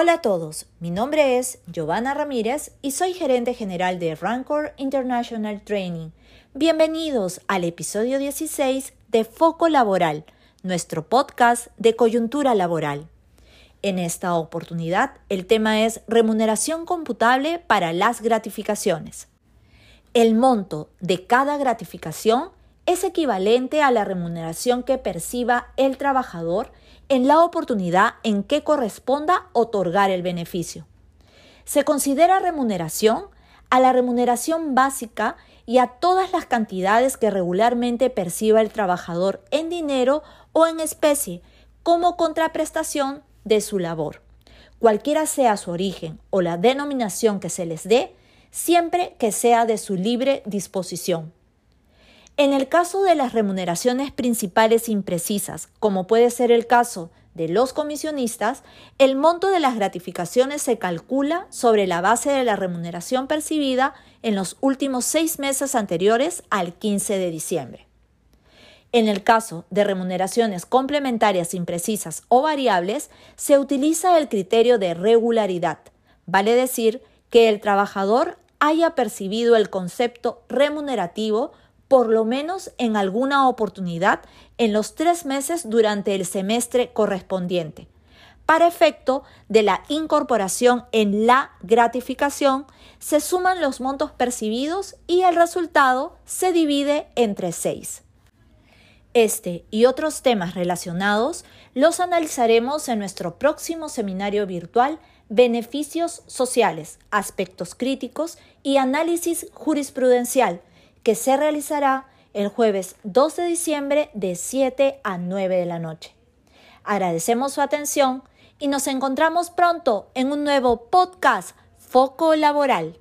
Hola a todos, mi nombre es Giovanna Ramírez y soy gerente general de Rancor International Training. Bienvenidos al episodio 16 de Foco Laboral, nuestro podcast de coyuntura laboral. En esta oportunidad, el tema es remuneración computable para las gratificaciones. El monto de cada gratificación es equivalente a la remuneración que perciba el trabajador en la oportunidad en que corresponda otorgar el beneficio. Se considera remuneración a la remuneración básica y a todas las cantidades que regularmente perciba el trabajador en dinero o en especie como contraprestación de su labor. Cualquiera sea su origen o la denominación que se les dé, siempre que sea de su libre disposición. En el caso de las remuneraciones principales imprecisas, como puede ser el caso de los comisionistas, el monto de las gratificaciones se calcula sobre la base de la remuneración percibida en los últimos seis meses anteriores al 15 de diciembre. En el caso de remuneraciones complementarias imprecisas o variables, se utiliza el criterio de regularidad, vale decir que el trabajador haya percibido el concepto remunerativo por lo menos en alguna oportunidad en los tres meses durante el semestre correspondiente, para efecto de la incorporación en la gratificación, se suman los montos percibidos y el resultado se divide entre seis. Este y otros temas relacionados los analizaremos en nuestro próximo seminario virtual Beneficios sociales, aspectos críticos y análisis jurisprudencial, que se realizará el jueves 2 de diciembre de 7 a 9 de la noche. Agradecemos su atención y nos encontramos pronto en un nuevo podcast Foco Laboral.